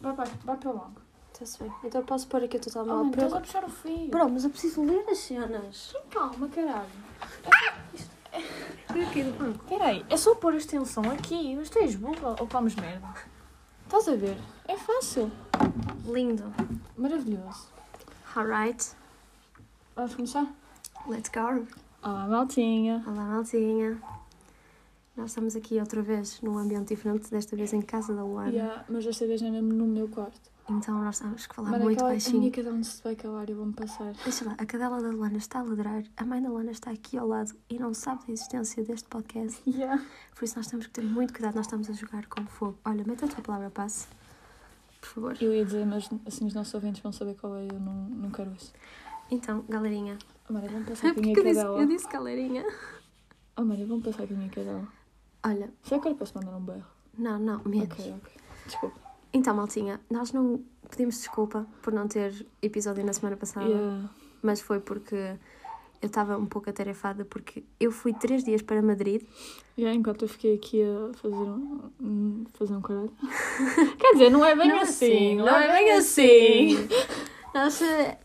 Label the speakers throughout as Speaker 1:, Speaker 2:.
Speaker 1: Vai, vai, vai para logo.
Speaker 2: Está-se bem. Então posso pôr aqui total
Speaker 1: Oh,
Speaker 2: mal
Speaker 1: mano, estás a puxar o fio.
Speaker 2: Bro, mas eu preciso ler as cenas.
Speaker 1: Calma, caralho. Peraí, é só pôr a extensão aqui, mas tu és burra ou comes merda? Estás a ver? É fácil.
Speaker 2: Lindo.
Speaker 1: Maravilhoso.
Speaker 2: Alright.
Speaker 1: Vamos começar?
Speaker 2: Let's go.
Speaker 1: Olá, maltinha.
Speaker 2: Olá, Maltinha. Nós estamos aqui outra vez num ambiente diferente, desta vez em casa da Luana.
Speaker 1: Yeah, mas desta vez é mesmo no meu quarto.
Speaker 2: Então nós temos que falar
Speaker 1: Mano,
Speaker 2: muito
Speaker 1: aquela, a
Speaker 2: baixinho.
Speaker 1: minha cada um se vai calar e eu vou-me passar.
Speaker 2: Deixa lá, a cadela da Luana está a ladrar, a mãe da Luana está aqui ao lado e não sabe da existência deste podcast.
Speaker 1: Yeah.
Speaker 2: Por isso nós temos que ter muito cuidado, nós estamos a jogar com fogo. Olha, mete a tua palavra passe. Por favor.
Speaker 1: Eu ia dizer, mas assim os nossos ouvintes vão saber qual é eu não, não quero isso.
Speaker 2: Então, galerinha.
Speaker 1: Oh, Mara, vamos passar com a
Speaker 2: Porque
Speaker 1: minha
Speaker 2: eu disse,
Speaker 1: cadela.
Speaker 2: eu disse galerinha.
Speaker 1: Oh, Mara, vamos passar com a minha cadela.
Speaker 2: Olha,
Speaker 1: Será que eu posso mandar um berro?
Speaker 2: não, não, menos.
Speaker 1: Ok, ok. Desculpa.
Speaker 2: Então, Maltinha, nós não pedimos desculpa por não ter episódio na semana passada.
Speaker 1: Yeah.
Speaker 2: mas foi porque eu estava um pouco atarefada porque eu fui três dias para Madrid.
Speaker 1: Yeah, enquanto eu fiquei aqui a fazer um, fazer um caralho. Quer dizer, não é bem
Speaker 2: Não é
Speaker 1: assim.
Speaker 2: assim,
Speaker 1: Não é bem assim.
Speaker 2: Nós eh,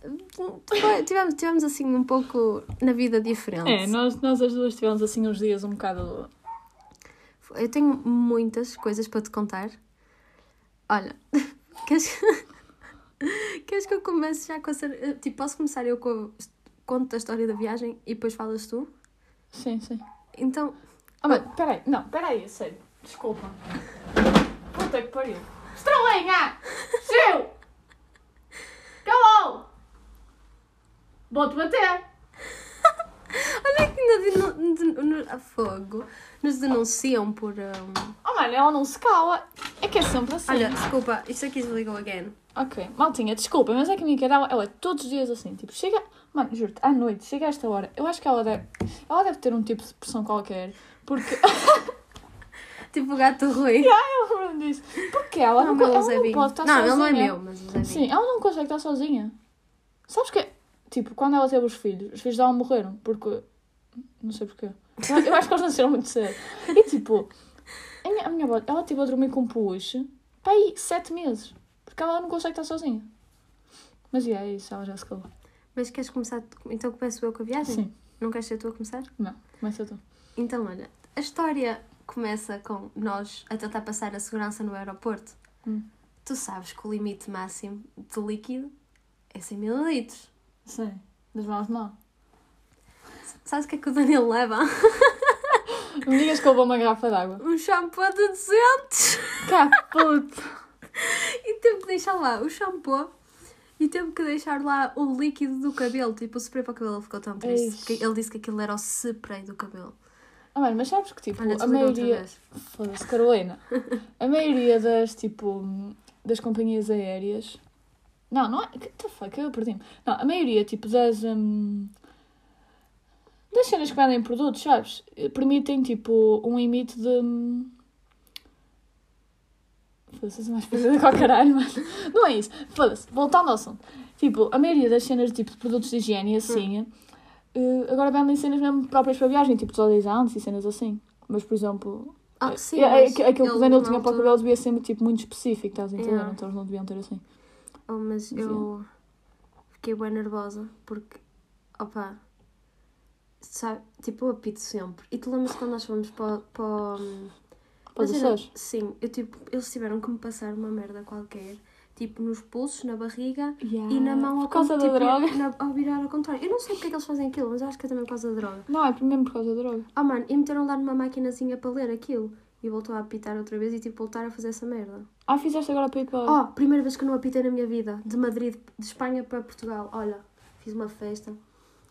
Speaker 2: tivemos, tivemos assim um pouco na vida diferente.
Speaker 1: É, nós, nós as duas tivemos assim uns dias um bocado.
Speaker 2: Eu tenho muitas coisas para te contar. Olha, queres, queres que eu comece já com a. ser- eh, Tipo, posso começar eu com. Conto a história da viagem e depois falas tu?
Speaker 1: Sim, sim.
Speaker 2: Então,
Speaker 1: Oh, mas peraí, não, peraí, sério. Desculpa. Puta que pariu. Estrelinha! Seu! Calou! Vou-te bater!
Speaker 2: olha que ainda denu- a fogo. Nos denunciam por. um,
Speaker 1: Oh, mano, ela não se cala. É que é sempre assim.
Speaker 2: Olha, desculpa, isto aqui desligou again.
Speaker 1: Ok, maltinha, desculpa, mas é que a minha cadela, ela é todos os dias assim, tipo, chega, mano, juro-te, à noite, chega a esta hora, eu acho que ela deve, ela deve ter um tipo de pressão qualquer, porque,
Speaker 2: Tipo o gato Rui.
Speaker 1: eu lembro disso, porque ela não,
Speaker 2: meu
Speaker 1: ela
Speaker 2: Zé
Speaker 1: não pode estar
Speaker 2: Não,
Speaker 1: sozinha.
Speaker 2: ele não é meu, mas o Zé Binho.
Speaker 1: Sim, ela não consegue estar sozinha. Sabes que, tipo, quando ela teve os filhos, os filhos dela morreram, porque, não sei porquê, eu, acho que eles nasceram muito cedo, e tipo, a minha, a minha avó, ela teve a dormir com um peluche, para aí, sete meses, porque ela não consegue estar sozinha. Mas e é isso, ela já se calou.
Speaker 2: Mas queres começar? Então começo eu com a viagem?
Speaker 1: Sim.
Speaker 2: Não queres ser tu a começar?
Speaker 1: Não, começa tu.
Speaker 2: Então, olha, a história começa com nós a tentar passar a segurança no aeroporto.
Speaker 1: Hum.
Speaker 2: Tu sabes que o limite máximo de líquido é 100 ml.
Speaker 1: Sim, das mãos de mão.
Speaker 2: Sabes o que é que o Daniel leva?
Speaker 1: Me digas que eu vou uma garrafa d'água.
Speaker 2: Um shampoo de 200!
Speaker 1: Cá, puto.
Speaker 2: E teve que deixar lá o shampoo e teve que deixar lá o líquido do cabelo. Tipo, o spray para o cabelo ficou tão triste. Porque ele disse que aquilo era o spray do cabelo.
Speaker 1: Ah, mano, mas sabes que, tipo,
Speaker 2: Olha,
Speaker 1: a maioria... Foda-se, Carolina. A maioria das, tipo, das companhias aéreas... Não, não é... Que the fuck, eu perdi-me. Não, a maioria, tipo, das... hum, Das cenas que vendem produtos, sabes? Permitem, tipo, um limite de... hum, Foda-se, mais coisa com o caralho, mas... Não é isso. Foda-se, voltando ao assunto. Tipo, a maioria das cenas, tipo, de produtos de higiene, assim... eh, agora vendem cenas mesmo próprias para viagem, tipo desodorizantes e cenas assim. Mas, por exemplo...
Speaker 2: Ah,
Speaker 1: é-
Speaker 2: sim.
Speaker 1: é- é- aquilo que o
Speaker 2: ele,
Speaker 1: Daniel tinha para o cabelo devia ser tipo, muito específico, estás a entender?
Speaker 2: Yeah.
Speaker 1: Então eles não deviam ter assim.
Speaker 2: Oh, mas eu fiquei bem nervosa porque, opa, sabe, tipo, eu apito sempre. E tu lembras quando nós fomos para, para,
Speaker 1: Para os Açores.
Speaker 2: Sim, eu tipo, eles tiveram que me passar uma merda qualquer, tipo nos pulsos, na barriga
Speaker 1: Yeah.
Speaker 2: e na mão ao
Speaker 1: Por causa da
Speaker 2: tipo,
Speaker 1: droga.
Speaker 2: na- ao virar ao contrário. Eu não sei porque é que eles fazem aquilo, mas eu acho que é também por causa da droga.
Speaker 1: Não, é mesmo por causa da droga.
Speaker 2: Oh mano, e meteram lá numa maquinazinha para ler aquilo. E voltou a apitar outra vez e tipo voltar a fazer essa merda.
Speaker 1: Ah, fizeste agora para ir para.
Speaker 2: Oh, primeira vez que eu não apitei na minha vida. De Madrid, de Espanha para Portugal. Olha, fiz uma festa.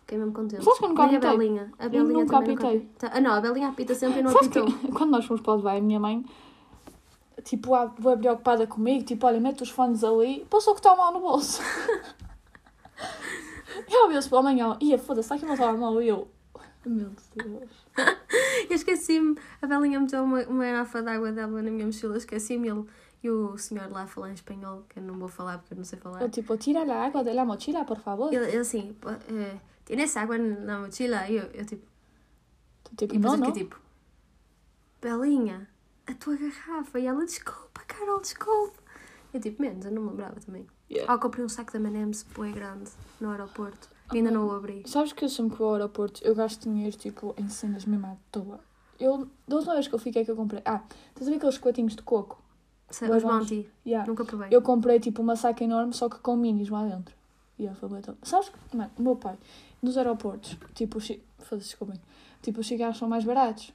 Speaker 2: Fiquei mesmo contente.
Speaker 1: Sabes que eu nunca
Speaker 2: Nem a
Speaker 1: apitei?
Speaker 2: Belinha. A
Speaker 1: Eu
Speaker 2: Belinha
Speaker 1: nunca
Speaker 2: também
Speaker 1: apitei.
Speaker 2: nunca. Ah não, a Belinha apita sempre e não
Speaker 1: Sabes
Speaker 2: apitou.
Speaker 1: que quando nós fomos para o Dubai, a minha mãe, tipo, ah, foi preocupada comigo, tipo, olha, mete os fones ali, passou que está mal no bolso. e ela viu-se pela manhã, ia, foda-se, está aqui meu telemóvel, e eu, meu Deus.
Speaker 2: Eu esqueci-me. A Belinha meteu uma, uma garrafa de água dela na minha mochila. Esqueci-me ele. E o senhor lá a falar em espanhol, que eu não vou falar porque eu não sei falar.
Speaker 1: Eu, tipo, tira a água da la mochila, por favor.
Speaker 2: Ele, ele assim, eh, tienes água na mochila? E eu, eu tipo,
Speaker 1: Tipo,
Speaker 2: e
Speaker 1: não,
Speaker 2: eu
Speaker 1: não.
Speaker 2: fiquei tipo, Belinha, a tua garrafa. E ela, desculpa, Carol, desculpa. Eu tipo, menos, eu não me lembrava também.
Speaker 1: Yeah.
Speaker 2: Ah, comprei um saco de M&M's bué grande no aeroporto. E ainda não o abri.
Speaker 1: Sabes que eu sempre que vou ao aeroporto eu gasto dinheiro tipo em cenas mesmo à toa. Eu, da última vez que eu fiquei que eu comprei. Ah, estás a ver aqueles coatinhos de coco?
Speaker 2: Sei, Os. Bounty.
Speaker 1: Yeah.
Speaker 2: Nunca provei.
Speaker 1: Eu comprei tipo uma saca enorme, só que com minis lá dentro. E yeah, foi top. Sabes que, mano, o meu pai, nos aeroportos, tipo, os foda-se, desculpem, tipo, os cigarros são mais baratos.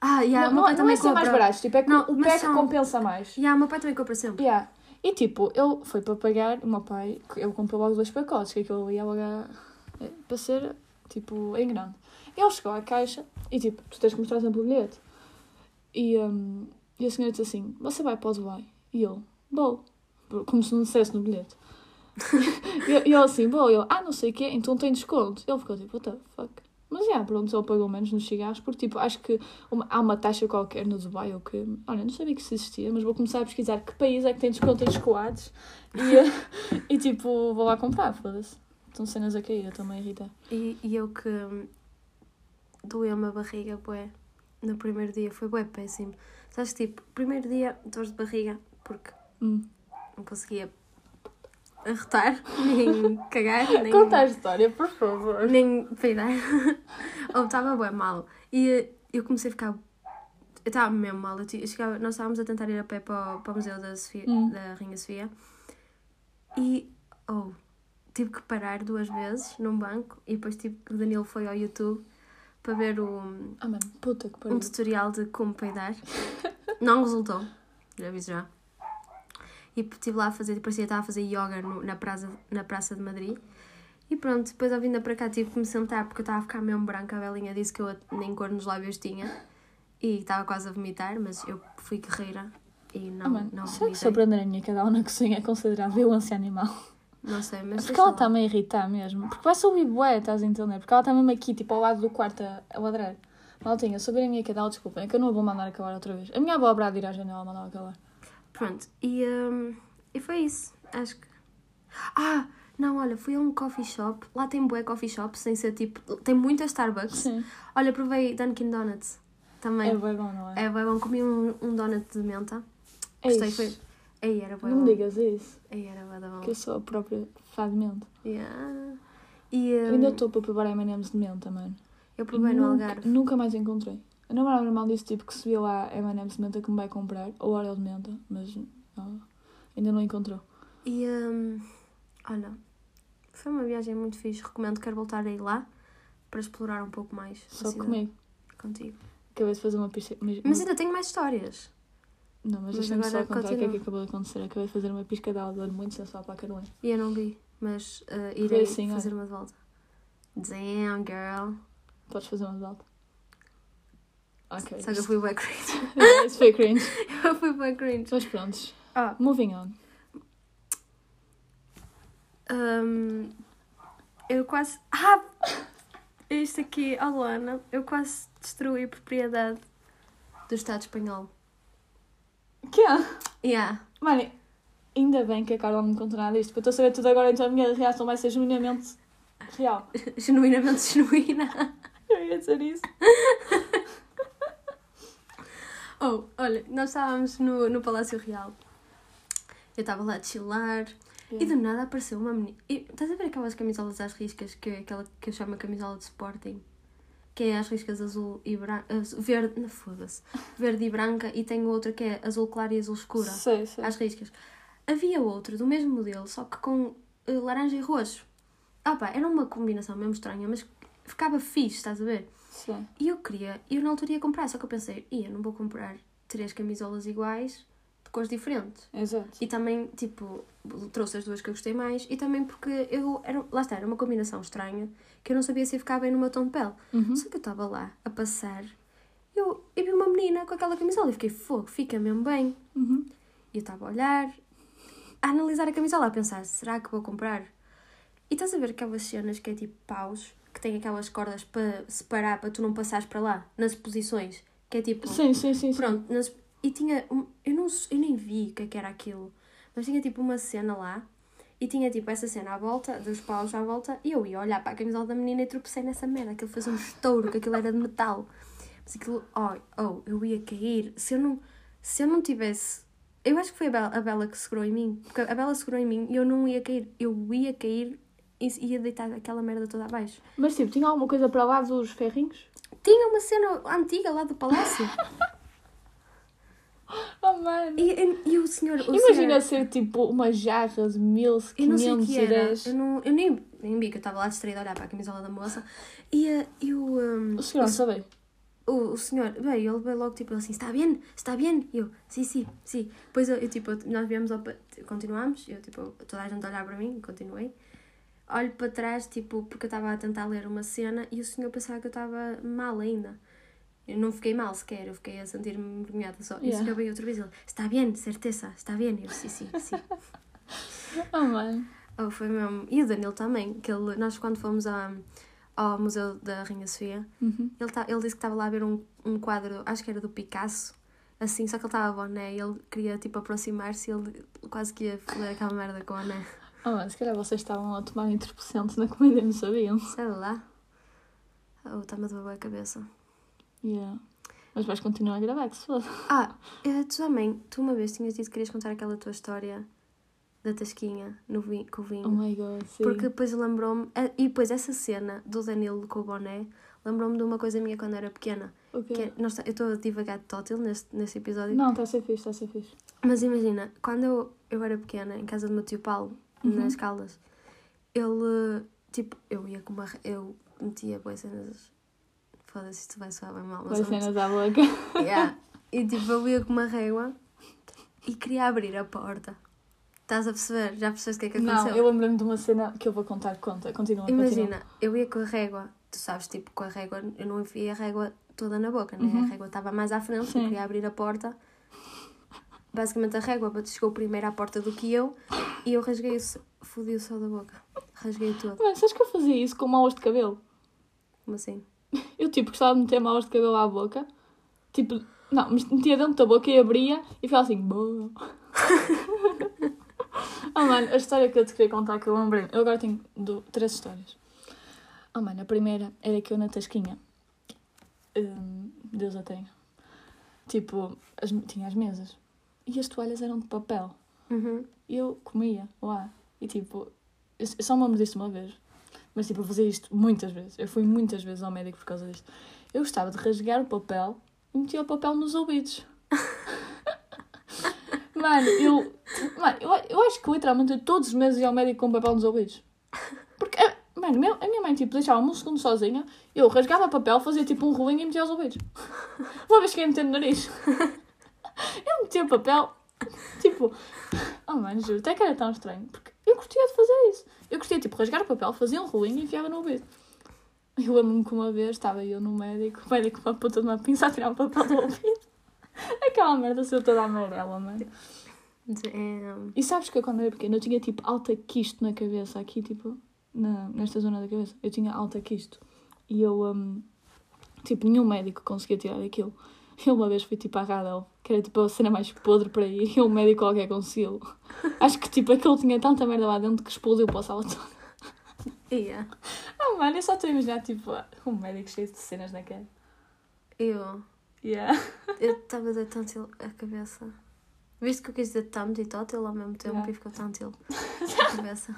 Speaker 2: Ah, yeah,
Speaker 1: não,
Speaker 2: meu pai
Speaker 1: não,
Speaker 2: também
Speaker 1: é ser mais
Speaker 2: compra.
Speaker 1: baratos, tipo, é que
Speaker 2: Não,
Speaker 1: o PEC
Speaker 2: são-
Speaker 1: compensa mais.
Speaker 2: Yeah, o meu pai também compra sempre.
Speaker 1: Yeah. E tipo, ele foi para pagar, o meu pai, eu comprei logo dois pacotes, que aquilo ia logo a- eh, para ser, tipo, em grande. Ele chegou à caixa e tipo, tu tens que mostrar sempre o bilhete. E, hum, e a senhora disse assim, você vai para o Dubai? E ele, vou. Como se não dissesse no bilhete. e eu- e ele assim, vou. E ele, ah, não sei o quê, então tem desconto. Ele ficou tipo, what the fuck? Mas já, pronto, ele pagou menos nos cigarros, porque tipo, acho que uma- há uma taxa qualquer no Dubai ou que. Olha, não sabia que isso existia, mas vou começar a pesquisar que país é que tem desconto em chocolades e, e tipo, vou lá comprar, foda-se. Estão cenas a cair, eu também irrita.
Speaker 2: E, e eu que doeu-me a barriga, bué, no primeiro dia, foi bué péssimo. Sabes, tipo, primeiro dia, dores de barriga, porque
Speaker 1: Hum.
Speaker 2: não conseguia arrotar, nem cagar, nem...
Speaker 1: Conta a história, por favor.
Speaker 2: nem peidar. Ou estava bem mal. E eh, eu comecei a ficar. Eu estava mesmo mal. Eu, chegava, nós estávamos a tentar ir a pé para o, para o Museu da, Sofia,
Speaker 1: Hum.
Speaker 2: da Rainha Sofia e. Oh, tive que parar duas vezes num banco e depois tive, o Danilo foi ao YouTube para ver o,
Speaker 1: puta que
Speaker 2: um
Speaker 1: pariu.
Speaker 2: tutorial de como peidar. Não resultou, já aviso já. E estive lá a fazer, parecia que estava a fazer yoga no- na, praça, na Praça de Madrid. E pronto, depois ao vinda para cá tive que me sentar porque eu estava a ficar mesmo branca. A Belinha disse que eu nem cor nos lábios tinha e estava quase a vomitar, mas eu fui guerreira e não,
Speaker 1: Ah, mano,
Speaker 2: não
Speaker 1: será que
Speaker 2: vomitei.
Speaker 1: prender a minha cadela na cozinha é considerado violência animal?
Speaker 2: Não sei, mas.
Speaker 1: Porque ela está-me a irritar mesmo. Porque vai subir bué, estás a entender? Porque ela está mesmo aqui, tipo, ao lado do quarto a, ladrar. Maltinha, ver a minha cadela, desculpem, é que eu não a vou mandar acabar outra vez. A minha avó há de ir à janela mandar acabar.
Speaker 2: Pronto, e, hum, e foi isso. Acho que. Ah! Não, olha, fui a um coffee shop. Lá tem bué coffee shops, sem ser tipo. Tem muitas Starbucks.
Speaker 1: Sim.
Speaker 2: Olha, provei Dunkin' Donuts também.
Speaker 1: É bué bom, não é?
Speaker 2: É bem bom. Comi um, um donut de menta.
Speaker 1: É
Speaker 2: Gostei,
Speaker 1: isso.
Speaker 2: foi. Aí era bem
Speaker 1: Não
Speaker 2: bom.
Speaker 1: me digas isso,
Speaker 2: Aí era bem bom.
Speaker 1: que eu sou a própria fã de menta.
Speaker 2: Yeah. E
Speaker 1: Eu
Speaker 2: hum,
Speaker 1: ainda estou para provar M&M's de menta, mano.
Speaker 2: eu provei no
Speaker 1: nunca,
Speaker 2: Algarve.
Speaker 1: Nunca mais encontrei. A namorada normal disse tipo que se viu lá M&M's menta que me vai comprar, ou Oreo de menta, mas não, ainda não encontrou.
Speaker 2: E hum, olha, foi uma viagem muito fixe. Recomendo, quero voltar a ir lá para explorar um pouco mais.
Speaker 1: Só comigo.
Speaker 2: Contigo.
Speaker 1: Acabei de fazer uma pista. Mas,
Speaker 2: Mas ainda tenho mais histórias.
Speaker 1: não, mas,
Speaker 2: mas
Speaker 1: deixa-me só contar o que é que acabou de acontecer. Acabei de fazer uma piscadela de olho muito sensual para a Carolina.
Speaker 2: E eu não vi, mas uh, irei
Speaker 1: assim,
Speaker 2: fazer uma de volta. Damn, girl.
Speaker 1: Podes fazer uma de volta? Ok.
Speaker 2: Só que eu fui bem cringe.
Speaker 1: Isso foi cringe.
Speaker 2: eu fui bem cringe.
Speaker 1: Mas prontos.
Speaker 2: Ah,
Speaker 1: Moving on.
Speaker 2: hum, eu quase. Ah! Isto aqui, a Luana, eu quase destruí a propriedade do Estado espanhol.
Speaker 1: Que é?
Speaker 2: Yeah.
Speaker 1: Mano, ainda bem que a Carol não me contou nada disto, porque eu estou a saber tudo agora, então a minha reação vai ser genuinamente real.
Speaker 2: Genuinamente genuína.
Speaker 1: Eu ia dizer isso.
Speaker 2: Oh, olha, nós estávamos no, no Palácio Real. Eu estava lá a chilar e do nada apareceu uma menina. E, estás a ver aquelas camisolas às riscas, que é aquela que eu chamo a camisola de Sporting? Que é às riscas azul e branca. Verde. Não foda-se. Verde e branca e tem outra que é azul claro e azul escura.
Speaker 1: Sei, sei.
Speaker 2: Às riscas. Havia outro do mesmo modelo, só que com eh, laranja e roxo. Ah pá, era uma combinação mesmo estranha, mas ficava fixe, estás a ver?
Speaker 1: Sei.
Speaker 2: E eu queria, eu na altura ia comprar, só que eu pensei, ia, não vou comprar três camisolas iguais de cores diferentes.
Speaker 1: Exato.
Speaker 2: E também, tipo, trouxe as duas que eu gostei mais e também porque eu, era, lá está, era uma combinação estranha que eu não sabia se ia ficar bem no meu tom de pele.
Speaker 1: Uhum.
Speaker 2: Só que eu estava lá a passar e eu, eu vi uma menina com aquela camisola e fiquei, fogo, fica mesmo bem.
Speaker 1: Uhum.
Speaker 2: E eu estava a olhar, a analisar a camisola, a pensar, será que vou comprar? E estás a ver aquelas cenas que é tipo paus, que tem aquelas cordas para separar, para tu não passares para lá, nas posições, que é tipo...
Speaker 1: Sim, sim, sim.
Speaker 2: Pronto, nas- e tinha. um- eu, não, eu nem vi o que, é que era aquilo, mas tinha tipo uma cena lá E tinha tipo essa cena à volta, dos paus à volta, e eu ia olhar para a camisola da menina e tropecei nessa merda. Aquilo fez um estouro, que aquilo era de metal. Mas aquilo, oh, oh, eu ia cair. Se eu não, se eu não tivesse. Eu acho que foi a Bela, a Bela que segurou em mim. Porque a Bela segurou em mim e eu não ia cair. Eu ia cair ia deitar aquela merda toda abaixo.
Speaker 1: Mas tipo, tinha alguma coisa para lá dos ferrinhos?
Speaker 2: Tinha uma cena antiga lá do palácio.
Speaker 1: Oh, mano.
Speaker 2: E, e, e o senhor. O
Speaker 1: Imagina
Speaker 2: senhor,
Speaker 1: ser tipo uma jarra de
Speaker 2: eu não sei o que era.
Speaker 1: 1510.
Speaker 2: Eu, não, eu nem, nem vi que eu estava lá distraída a olhar para a camisola da moça. E, eh, e o. um,
Speaker 1: O segurança veio.
Speaker 2: o, o senhor veio, ele veio logo tipo assim: Está bem? Está bem? E eu: Sim, sim, sim. Depois eu, eu, tipo, nós viemos ao. Continuamos, eu tipo, toda a gente a olhar para mim, continuei. Olho para trás, tipo, porque eu estava a tentar ler uma cena e o senhor pensava que eu estava mal ainda. Eu não fiquei mal sequer, eu fiquei a sentir-me envergonhada só. E o
Speaker 1: Yeah.
Speaker 2: senhor veio outra vez ele: Está bem, certeza, está bem? Eu: Sim, sim, sim.
Speaker 1: Oh, mano.
Speaker 2: Oh, foi mesmo. E o Danilo também, que ele, nós quando fomos a, ao Museu da Rainha Sofia,
Speaker 1: Uhum.
Speaker 2: ele, tá, ele disse que estava lá a ver um, um quadro, acho que era do Picasso, assim, só que ele estava a boné e ele queria tipo aproximar-se e ele quase que ia ler aquela merda com o boné.
Speaker 1: Oh, mano, se calhar vocês estavam a tomar entorpecentes na comida e não sabiam.
Speaker 2: Sei lá. Oh, está-me a doer a cabeça.
Speaker 1: Yeah. Mas vais continuar a gravar, que se foda.
Speaker 2: Ah, eh, tu também, tu uma vez tinhas dito que querias contar aquela tua história da tasquinha no vinho, com o vinho.
Speaker 1: Oh my god, sim.
Speaker 2: Porque depois lembrou-me, eh, e depois essa cena do Danilo com o boné, lembrou-me de uma coisa minha quando era pequena.
Speaker 1: O quê?
Speaker 2: Que é, nós, eu estou a divagar de tótil neste, neste episódio.
Speaker 1: Não, está a ser fixe, está a ser fixe.
Speaker 2: Mas imagina, quando eu, eu era pequena, em casa do meu tio Paulo,
Speaker 1: Uhum.
Speaker 2: nas Caldas, ele, tipo, eu ia com uma. Eu metia boas cenas. Foda-se, isto vai soar bem mal, eu
Speaker 1: cenas à boca.
Speaker 2: Yeah. E tipo, eu ia com uma régua e queria abrir a porta. Estás a perceber? Já percebeste o que é que
Speaker 1: Não,
Speaker 2: aconteceu?
Speaker 1: eu lembro-me de uma cena que eu vou contar. Conta, continua. continua.
Speaker 2: Imagina, eu ia com a régua, tu sabes, tipo, com a régua, eu não enfiei a régua toda na boca, né?
Speaker 1: Uhum.
Speaker 2: A régua estava mais à frente, eu queria abrir a porta. Basicamente a régua chegou primeiro à porta do que eu e eu rasguei o fodi o céu da boca. Rasguei todo.
Speaker 1: Mano, sabes que eu fazia isso com malas de cabelo?
Speaker 2: Como assim?
Speaker 1: Eu, tipo, gostava de meter malas de cabelo à boca. Tipo, não, mas metia dentro da boca e abria e ficava assim, oh, mano, a história que eu te queria contar que eu lembrei. Eu agora tenho do- três histórias. Oh, mano, a primeira era que eu na Tasquinha. hum, Deus a tenha. Tipo, as- tinha as mesas. E as toalhas eram de papel.
Speaker 2: Uhum.
Speaker 1: E eu comia lá. E tipo, eu eu só me lembro disto uma vez. Mas tipo, eu fazia isto muitas vezes. Eu fui muitas vezes ao médico por causa disto. Eu gostava de rasgar o papel e metia o papel nos ouvidos. Mano, eu, mano, eu, eu acho que literalmente todos os meses ia ao médico com papel nos ouvidos. Porque, eh, mano, meu- a minha mãe tipo, deixava-me um segundo sozinha, eu rasgava papel, fazia tipo um rolinho e metia aos ouvidos. Uma vez que ia meter no nariz. Eu metia papel, tipo, oh mano, juro, até que era tão estranho, porque eu curtia de fazer isso. Eu curtia, tipo, rasgar o papel, fazia um rolinho e enfiava no ouvido. Eu lembro-me que uma vez estava eu no médico, o médico com uma puta de uma pinça a tirar o papel do ouvido. Aquela merda saiu toda amarela, mano.
Speaker 2: Damn.
Speaker 1: E sabes que eu, quando era pequena eu tinha tipo alta quisto na cabeça, aqui tipo, na, nesta zona da cabeça. Eu tinha alta quisto. E eu, hum, tipo, nenhum médico conseguia tirar aquilo. Eu uma vez fui tipo à Radel, que era tipo a cena mais podre para ir, e um médico qualquer conseguiu. Acho que tipo aquilo tinha tanta merda lá dentro que explodiu para a sala toda.
Speaker 2: Yeah.
Speaker 1: Ah, mano, eu só estou a imaginar tipo um médico cheio de cenas na cara.
Speaker 2: Eu.
Speaker 1: Yeah.
Speaker 2: Eu estava a dar tântil a cabeça. Viste que eu quis dizer tanto e tótil ao mesmo tempo
Speaker 1: Yeah.
Speaker 2: e ficou tântil a cabeça.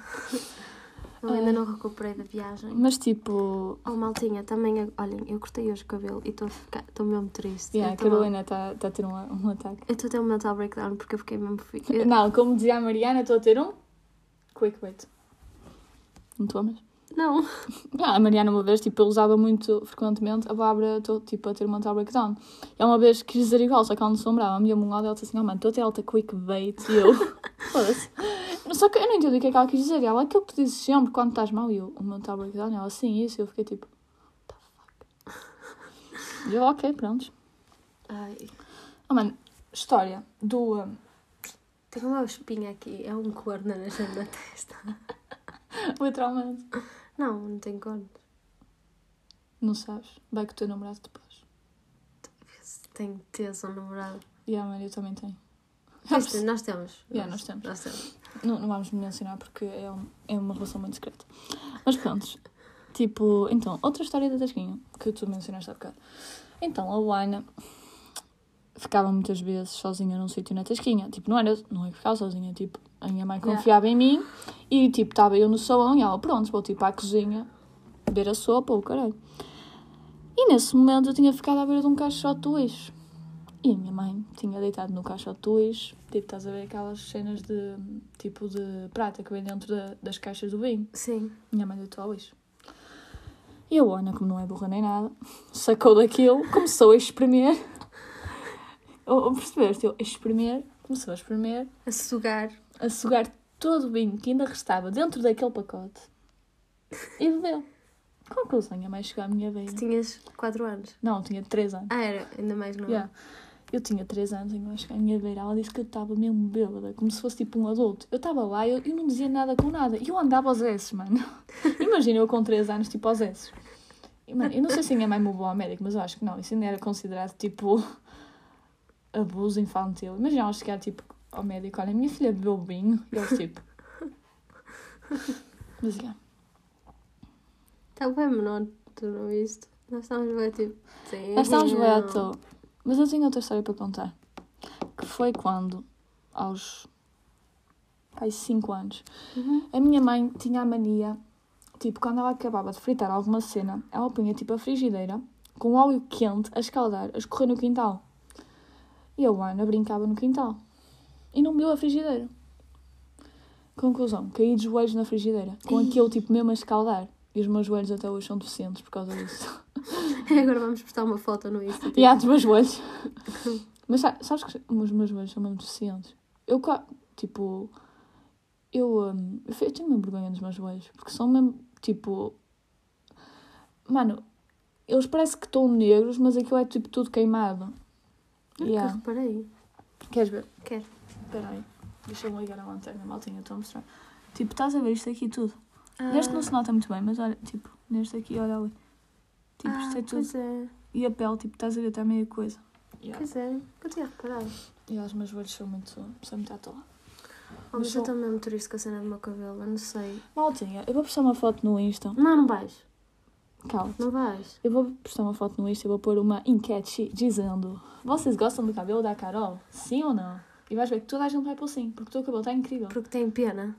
Speaker 2: Eu ainda
Speaker 1: Ah.
Speaker 2: não recuperei da viagem.
Speaker 1: Mas tipo.
Speaker 2: Oh, maltinha, também, olhem, eu cortei hoje o cabelo e estou a ficar, estou mesmo triste.
Speaker 1: Yeah, a Carolina está tá a ter um, um ataque.
Speaker 2: eu estou a ter um mental breakdown porque eu fiquei mesmo... Eu,
Speaker 1: Não, como dizia a Mariana, estou a ter um quick wait. Não estou, mas.
Speaker 2: Não.
Speaker 1: Ah, a Mariana uma vez, tipo, eu usava muito frequentemente a Bárbara, estou tipo a ter uma mental breakdown. E uma vez quis dizer igual, só que ela não se lembrava. A minha um lado ela disse assim: Oh, mano, estou a ter alta quick bait. E eu, foda-se. Só que eu não entendi o que é que ela quis dizer. E ela, aquilo que tu dizes sempre quando estás mal. E eu, o mental breakdown, e ela, sim, isso. E eu fiquei tipo, what the fuck. E eu, ok, pronto.
Speaker 2: Ai,
Speaker 1: Oh, mano, história do. um,
Speaker 2: tenho uma espinha aqui, é um corno na na testa.
Speaker 1: literalmente.
Speaker 2: Não, não tenho corno.
Speaker 1: Não sabes? Vai com o teu namorado depois.
Speaker 2: Tenho teso um namorado.
Speaker 1: E a Maria também tem.
Speaker 2: Nós temos.
Speaker 1: Yeah, nós temos.
Speaker 2: Nós temos.
Speaker 1: Não, não vamos mencionar porque é, um- é uma relação muito secreta. Mas pronto. Tipo, então, outra história da Tasquinha, que tu mencionaste há bocado. Então, a Luana ficava muitas vezes sozinha num sítio na Tasquinha. Tipo, não era, não é que ficava sozinha, tipo, a minha mãe
Speaker 2: Yeah.
Speaker 1: confiava em mim e, tipo, estava eu no salão e ela, pronto, vou, tipo, à cozinha beber a sopa ou caralho. E nesse momento eu tinha ficado à beira de um caixote de lixo. E a minha mãe tinha deitado no caixote de lixo, tipo, estás a ver aquelas cenas de, tipo, de prata que vem dentro da- das caixas do vinho.
Speaker 2: Sim.
Speaker 1: Minha mãe deitou ao lixo. E a Ana, como não é burra nem nada, sacou daquilo, começou a espremer. Ou, percebeste? Eu a espremer, começou a espremer,
Speaker 2: A sugar.
Speaker 1: a sugar todo o vinho que ainda restava dentro daquele pacote e bebeu. Conclusão, a mãe chegou à minha beira.
Speaker 2: Tinhas 4 anos.
Speaker 1: Não, tinha 3 anos.
Speaker 2: Ah, era ainda mais novo.
Speaker 1: Yeah. Eu tinha 3 anos, a minha mãe chegou à minha beira. Ela disse que eu estava mesmo bêbada, como se fosse tipo um adulto. Eu estava lá e eu, eu não dizia nada com nada. E eu andava aos S, mano. Imagina eu com 3 anos, tipo aos S. Mano, eu não sei se a minha mãe me levou ao médico, mas eu acho que não. Isso ainda era considerado tipo abuso infantil. Imagina ela chegar tipo ao médico: olha, minha filha bebeu vinho. E eles tipo. Mas yeah.
Speaker 2: Está bem não viste? Nós estávamos bem tipo. Sim.
Speaker 1: Nós estávamos bem à toa. Mas eu tenho outra história para contar. Que foi quando, aos pai, 5 anos,
Speaker 2: Uhum.
Speaker 1: a minha mãe tinha a mania, tipo, quando ela acabava de fritar alguma cena, ela punha tipo a frigideira com óleo quente a escaldar, a escorrer no quintal. E a Ana brincava no quintal. E não viu a frigideira. Conclusão, caí de joelhos na frigideira, com aquele tipo mesmo a escaldar. E os meus joelhos até hoje são deficientes por causa disso.
Speaker 2: Agora vamos postar uma foto no Insta. tipo,
Speaker 1: E há dos meus joelhos. Mas sa- sabes que os meus joelhos são mesmo deficientes? Eu, tipo, eu, hum, eu eu tenho uma vergonha dos meus joelhos. Porque são mesmo, tipo... Mano, eles parecem que estão negros, mas aquilo é, tipo, tudo queimado.
Speaker 2: Nunca
Speaker 1: Yeah.
Speaker 2: reparei.
Speaker 1: Queres ver?
Speaker 2: Quero.
Speaker 1: Espera aí. Deixa-me ligar a lanterna, maltinha, estou a mostrar. Tipo, estás a ver isto aqui tudo?
Speaker 2: Ah,
Speaker 1: Neste não se nota muito bem, mas olha, tipo, neste aqui, olha ali. Tipo,
Speaker 2: ah,
Speaker 1: isto é tudo.
Speaker 2: Pois é,
Speaker 1: E a pele, tipo, estás a ver, está meio coisa. Yeah.
Speaker 2: pois é. Eu tinha reparado.
Speaker 1: E os meus joelhos são muito, são muito à toa.
Speaker 2: Oh, mas
Speaker 1: Mas
Speaker 2: eu
Speaker 1: só-
Speaker 2: estou mesmo triste com a cena do meu cabelo, eu não sei.
Speaker 1: Maltinha, eu vou postar uma foto no Insta.
Speaker 2: Não, não vais.
Speaker 1: Calma.
Speaker 2: Não vais.
Speaker 1: Eu vou postar uma foto no Insta e vou pôr uma enquete dizendo: Vocês gostam do cabelo da Carol? Sim ou não? E vais ver que toda a gente vai pôr sim, porque o teu cabelo está incrível.
Speaker 2: Porque tem pena.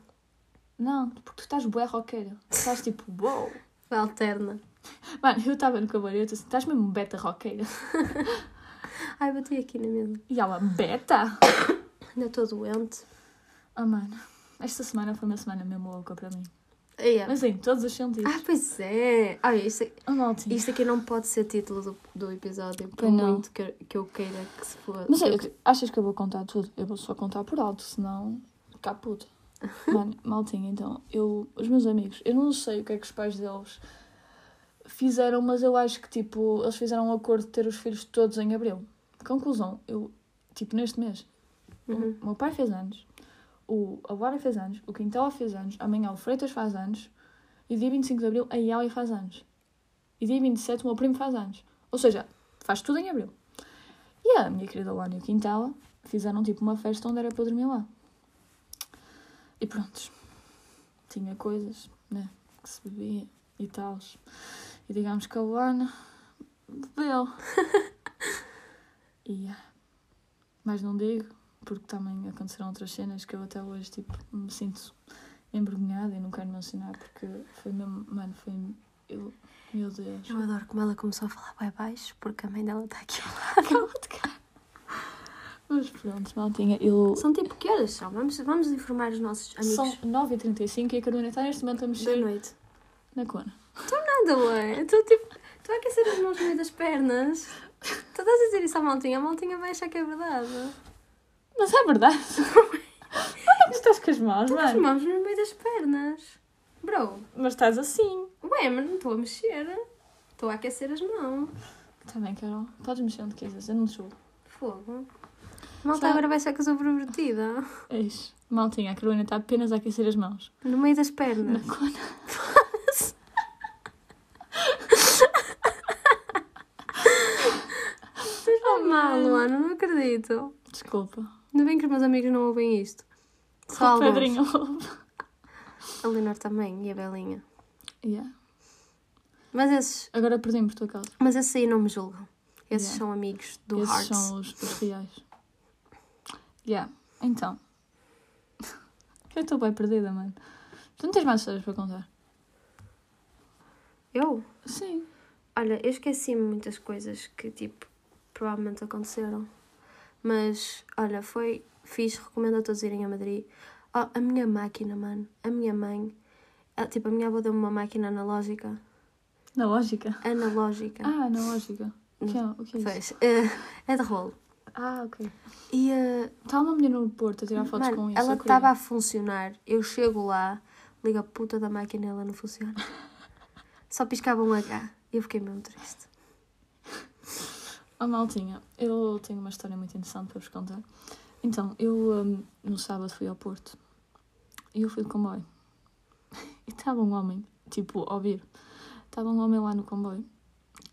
Speaker 1: Não, porque tu estás bué roqueira. Estás tipo, uou.
Speaker 2: Alterna.
Speaker 1: Mano, eu estava no cabarete assim, estás mesmo beta roqueira.
Speaker 2: Ai, bati aqui na mesa.
Speaker 1: E ela, beta?
Speaker 2: Ainda estou doente.
Speaker 1: Oh, mano, esta semana foi uma semana mesmo louca para mim.
Speaker 2: É.
Speaker 1: Mas em todos os sentidos.
Speaker 2: Ah, pois é. Olha, isto,
Speaker 1: Oh,
Speaker 2: isto aqui não pode ser título do, do episódio, por
Speaker 1: Pois não.
Speaker 2: muito que, que eu queira que se for.
Speaker 1: Mas
Speaker 2: eu-
Speaker 1: que- achas que eu vou contar tudo? Eu vou só contar por alto, senão cá puta. Mano, maltinha, então, eu, os meus amigos, eu não sei o que é que os pais deles fizeram, mas eu acho que, tipo, eles fizeram um acordo de ter os filhos todos em abril. Conclusão, eu, tipo, neste mês,
Speaker 2: Uhum.
Speaker 1: o meu pai fez anos, o a Bárbara fez anos, o Quintela fez anos, amanhã o Freitas faz anos, e dia 25 de abril a Yali faz anos. E dia 27 o meu primo faz anos. Ou seja, faz tudo em abril. E a minha querida Luana e o Quintela fizeram tipo uma festa onde era para eu dormir lá. E pronto. Tinha coisas, né? Que se bebia e tal. E digamos que a Luana bebeu. e yeah. mais não digo, porque também aconteceram outras cenas que eu até hoje tipo, me sinto envergonhada e não quero mencionar porque foi mesmo, mano, foi. Eu, meu Deus.
Speaker 2: Eu adoro como ela começou a falar bem baixo, porque a mãe dela está aqui.
Speaker 1: Cala-te, cara. Mas pronto, maltinha, eu.
Speaker 2: São tipo que horas são? Vamos, vamos informar os nossos amigos
Speaker 1: São 9h35 e a Carolina está neste momento a
Speaker 2: da
Speaker 1: mexer
Speaker 2: noite.
Speaker 1: na cona.
Speaker 2: Nada, ué. Estou tipo. Estou a aquecer as mãos no meio das pernas. Estás a dizer isso à maltinha? A maltinha vai achar que é verdade.
Speaker 1: Mas é verdade. Onde é que estás com as mãos,
Speaker 2: As
Speaker 1: mano?
Speaker 2: mãos no meio das pernas. Bro,
Speaker 1: Mas estás assim.
Speaker 2: ué, mas não estou a mexer. Estou a aquecer as mãos.
Speaker 1: Está bem, Carol. Podes mexer onde quiseres, eu não julgo.
Speaker 2: Fogo. Malta
Speaker 1: Já-
Speaker 2: agora vai achar que sou pervertida.
Speaker 1: É isso. Maltinha, a Carolina está apenas a aquecer as mãos.
Speaker 2: No meio das
Speaker 1: Na
Speaker 2: pernas.
Speaker 1: cona.
Speaker 2: Estás a mal, Luana, não acredito.
Speaker 1: Desculpa.
Speaker 2: Ainda bem que os meus amigos não ouvem isto. Só
Speaker 1: o. Pedrinho.
Speaker 2: A Leonor também e a Belinha.
Speaker 1: yeah.
Speaker 2: Mas esses,
Speaker 1: Agora perdi-me por tua causa.
Speaker 2: mas esses aí não me julgam. Esses
Speaker 1: Yeah.
Speaker 2: são amigos do
Speaker 1: Esses
Speaker 2: Hearts.
Speaker 1: são os, os reais. Yeah. Então. Eu estou bem perdida, mano. Tu não tens mais histórias para contar?
Speaker 2: Eu?
Speaker 1: Sim.
Speaker 2: Olha, eu esqueci-me muitas coisas que, tipo, provavelmente aconteceram. Mas, olha, foi fixe, recomendo a todos irem a Madrid. Oh, a minha máquina, mano, a minha mãe, a- tipo, a minha avó deu-me uma máquina analógica.
Speaker 1: Na lógica.
Speaker 2: Analógica.
Speaker 1: Ah, na lógica. O que é, o que é isso?
Speaker 2: Pois, eh, é de rolo.
Speaker 1: Ah, ok.
Speaker 2: E, eh,
Speaker 1: Está uma mulher no Porto a tirar fotos com
Speaker 2: mano,
Speaker 1: isso.
Speaker 2: ela estava a funcionar, eu chego lá, ligo a puta da máquina e ela não funciona. Só piscava um H. E eu fiquei mesmo triste.
Speaker 1: Oh, maltinha, eu tenho uma história muito interessante para vos contar. Então, eu hum, no sábado fui ao Porto e eu fui de comboio. E estava um homem, tipo, a ouvir. Estava um homem lá no comboio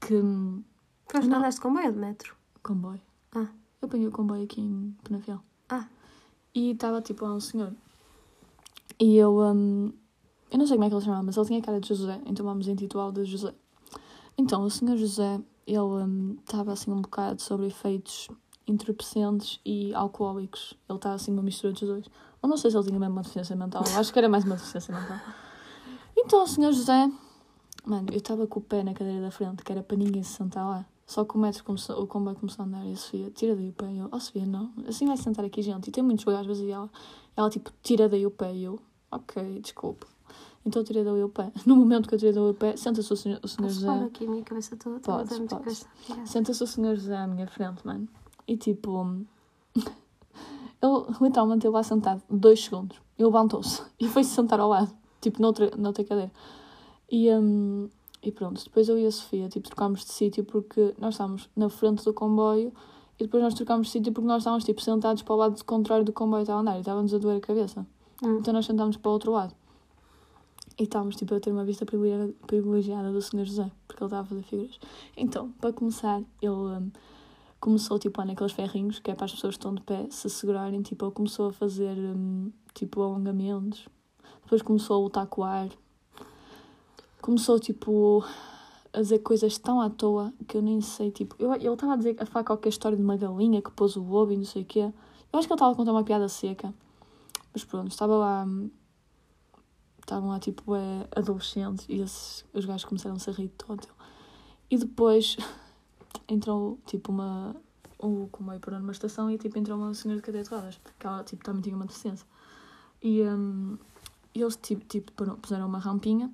Speaker 1: que. hum,
Speaker 2: Foste
Speaker 1: Não.
Speaker 2: andaste de comboio ou de metro?
Speaker 1: Comboio.
Speaker 2: Ah.
Speaker 1: Eu apanhei o comboio aqui em Penafiel.
Speaker 2: Ah.
Speaker 1: E estava tipo lá um senhor. E eu. hum, eu não sei como é que ele se chamava, mas ele tinha a cara de José, então vamos intitulá-lo de José. Então, o senhor José, ele hum, estava assim um bocado sobre efeitos entorpecentes e alcoólicos. Ele estava assim uma mistura dos dois. Ou não sei se ele tinha mesmo uma deficiência mental, acho que era mais uma deficiência mental. Então, o senhor José, mano, eu estava com o pé na cadeira da frente, que era para ninguém se sentar lá. Só que o metro começou, o comboio começou a andar e a Sofia, tira daí o pé. Eu, oh Sofia, não, assim vai sentar aqui gente. E tem muitos lugares vazios. E ela, ela tipo, tira daí o pé. E eu, ok, desculpa. Então eu tirei daí o pé. No momento que eu tirei daí o pé, senta-se o senhor, o senhor
Speaker 2: Posso
Speaker 1: José.
Speaker 2: aqui a minha cabeça toda? Cabeça. Obrigada.
Speaker 1: Senta-se o senhor José à minha frente, mano. E tipo. Ele literalmente ele lá sentado dois segundos. Ele levantou-se e foi-se sentar ao lado, tipo, noutra, noutra cadeira. E, hum, e pronto, depois eu e a Sofia, tipo, trocámos de sítio porque nós estávamos na frente do comboio e depois nós trocámos de sítio porque nós estávamos, tipo, sentados para o lado contrário do comboio estava a andar e estava-nos a doer a cabeça.
Speaker 2: Hum.
Speaker 1: Então nós sentámos para o outro lado. E estávamos, tipo, a ter uma vista privilegiada, do Sr. José, porque ele estava a fazer figuras. Então, para começar, ele hum, começou, tipo, naqueles ferrinhos, que é para as pessoas que estão de pé se segurarem, tipo, ele começou a fazer, hum, tipo, alongamentos. Depois começou a lutar com o ar. Começou, tipo, a dizer coisas tão à toa que eu nem sei, tipo... Eu, ele estava a dizer, a falar qualquer história de uma galinha que pôs o ovo e não sei o quê. Eu acho que ele estava a contar uma piada seca. Mas pronto, estava lá... Estavam lá, tipo, é, adolescentes e esses, os gajos começaram-se a rir todo. E depois entrou, tipo, uma... O comboio parou numa estação e, tipo, entrou uma senhora de cadeia de rodas. Que ela, tipo, também tinha uma deficiência. E, e eles, tipo, tipo puseram uma rampinha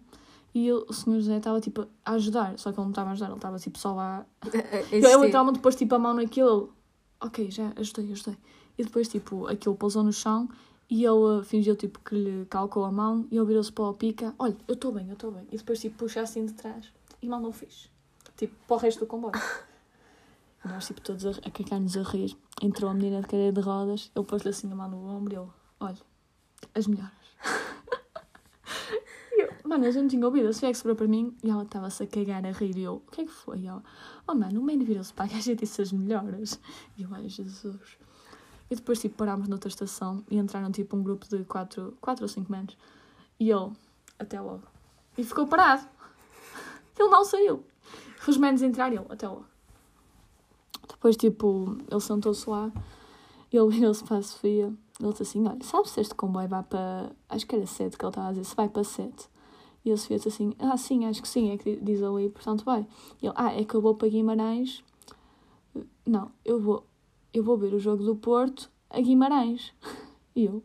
Speaker 1: e ele- o senhor José estava, tipo, a ajudar. Só que ele não estava a ajudar, ele estava, tipo, só lá eu, eu literalmente pôs tipo a mão naquilo. Ok, já ajudei, ajudei. E depois tipo aquilo pousou no chão e ele uh, fingiu tipo que lhe calcou a mão e ele virou-se para o pica. Olha, eu estou bem, eu estou bem. E depois tipo puxa assim de trás e mandou fixe. Tipo para o resto do comboio. E nós tipo todos a, a cagar-nos a rir. Entrou a menina de cadeira de rodas, ele pôs-lhe assim a mão no ombro e ele, olha, as melhoras. E eu, Mano, a gente tinha ouvido, a Sofia sobrou para mim e ela estava-se a cagar a rir. E eu, o que é que foi? E ela, oh mano, o menino virou-se para a gaja e disse as melhoras. E eu, ai Jesus. E depois, tipo, parámos noutra estação e entraram, tipo, um grupo de quatro, quatro ou cinco menos. E ele, até logo. E ficou parado. Ele não saiu. Os menos entraram ele, até logo. Depois, tipo, ele sentou-se lá. Ele virou-se para a Sofia. Ele disse assim, olha, sabes se este comboio vai para... Acho que era sete que ele estava a dizer. Se vai para sete. E a Sofia disse assim, ah, sim, acho que sim. É que diz ali, portanto vai. E ele, ah, é que eu vou para Guimarães. Não, eu vou, eu vou ver o jogo do Porto a Guimarães. E eu,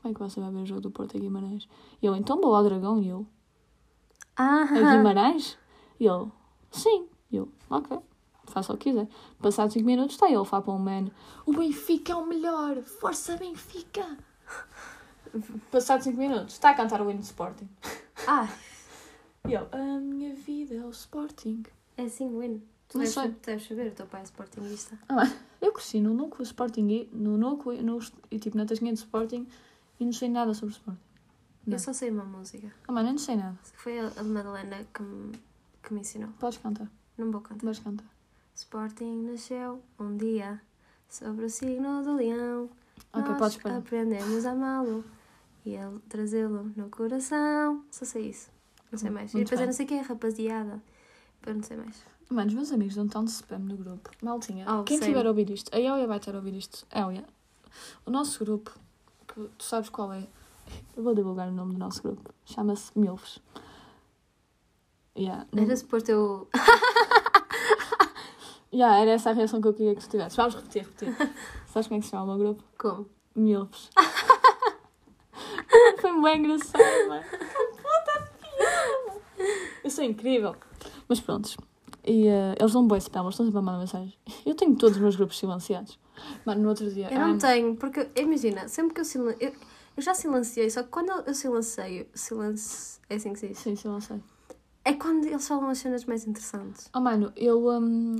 Speaker 1: como é que você vai ver o jogo do Porto a Guimarães? E eu, então vou ao Dragão. E eu,
Speaker 2: Ah,
Speaker 1: a Guimarães? E ele, sim. E eu, ok, faça o que quiser. Passados 5 minutos está ele a falar para um man. O Benfica é o melhor, força Benfica. Passados 5 minutos, está a cantar o hino Sporting.
Speaker 2: ah,
Speaker 1: E eu, a minha vida é o Sporting.
Speaker 2: é assim, win. Tu
Speaker 1: Não
Speaker 2: deves,
Speaker 1: sei.
Speaker 2: deves saber, o teu pai é sportingista.
Speaker 1: Eu cresci no núcleo Sporting, no núcleo, no, e tipo na tasquinha de Sporting e não sei nada sobre Sporting. Não.
Speaker 2: Eu só sei uma música.
Speaker 1: Ah, mano, eu não sei nada.
Speaker 2: Foi a a Madalena que me, que me ensinou.
Speaker 1: Podes cantar,
Speaker 2: Não vou cantar.
Speaker 1: vais cantar.
Speaker 2: Sporting nasceu um dia sobre o signo do leão.
Speaker 1: Ok,
Speaker 2: Nós
Speaker 1: podes parar.
Speaker 2: aprendemos a amá-lo e ele trazê-lo no coração. Só sei isso. Não sei mais. E
Speaker 1: Muito
Speaker 2: depois
Speaker 1: bem.
Speaker 2: eu não sei quem é rapaziada. Eu não sei mais.
Speaker 1: Mano, os meus amigos dão tanto spam no grupo. Maltinha,
Speaker 2: Oh,
Speaker 1: quem
Speaker 2: sério?
Speaker 1: tiver a ouvir isto, a Elia vai ter a ouvir isto. Elia, o nosso grupo, que tu sabes qual é, eu vou divulgar o nome do nosso grupo, chama-se Milfs. Yeah.
Speaker 2: Era suposto eu.
Speaker 1: Yeah, era essa a reação que eu queria que tu tivesse. Vamos repetir, repetir. Sabes como é que se chama o meu grupo?
Speaker 2: Como?
Speaker 1: Milfs. Foi bem engraçado, mano. Puta piada. Eu sou incrível. Mas pronto. E eh, eles dão boi spam, eles estão sempre a mandar mensagens. Eu tenho todos os meus grupos silenciados. Mano, no outro dia.
Speaker 2: Eu não tenho, porque imagina, sempre que eu silencio. Eu, eu já silenciei, só que quando eu, silencio. Silence. É assim que se diz?
Speaker 1: Sim, silenciei.
Speaker 2: É quando eles falam as cenas mais interessantes.
Speaker 1: Oh, mano, eu. hum,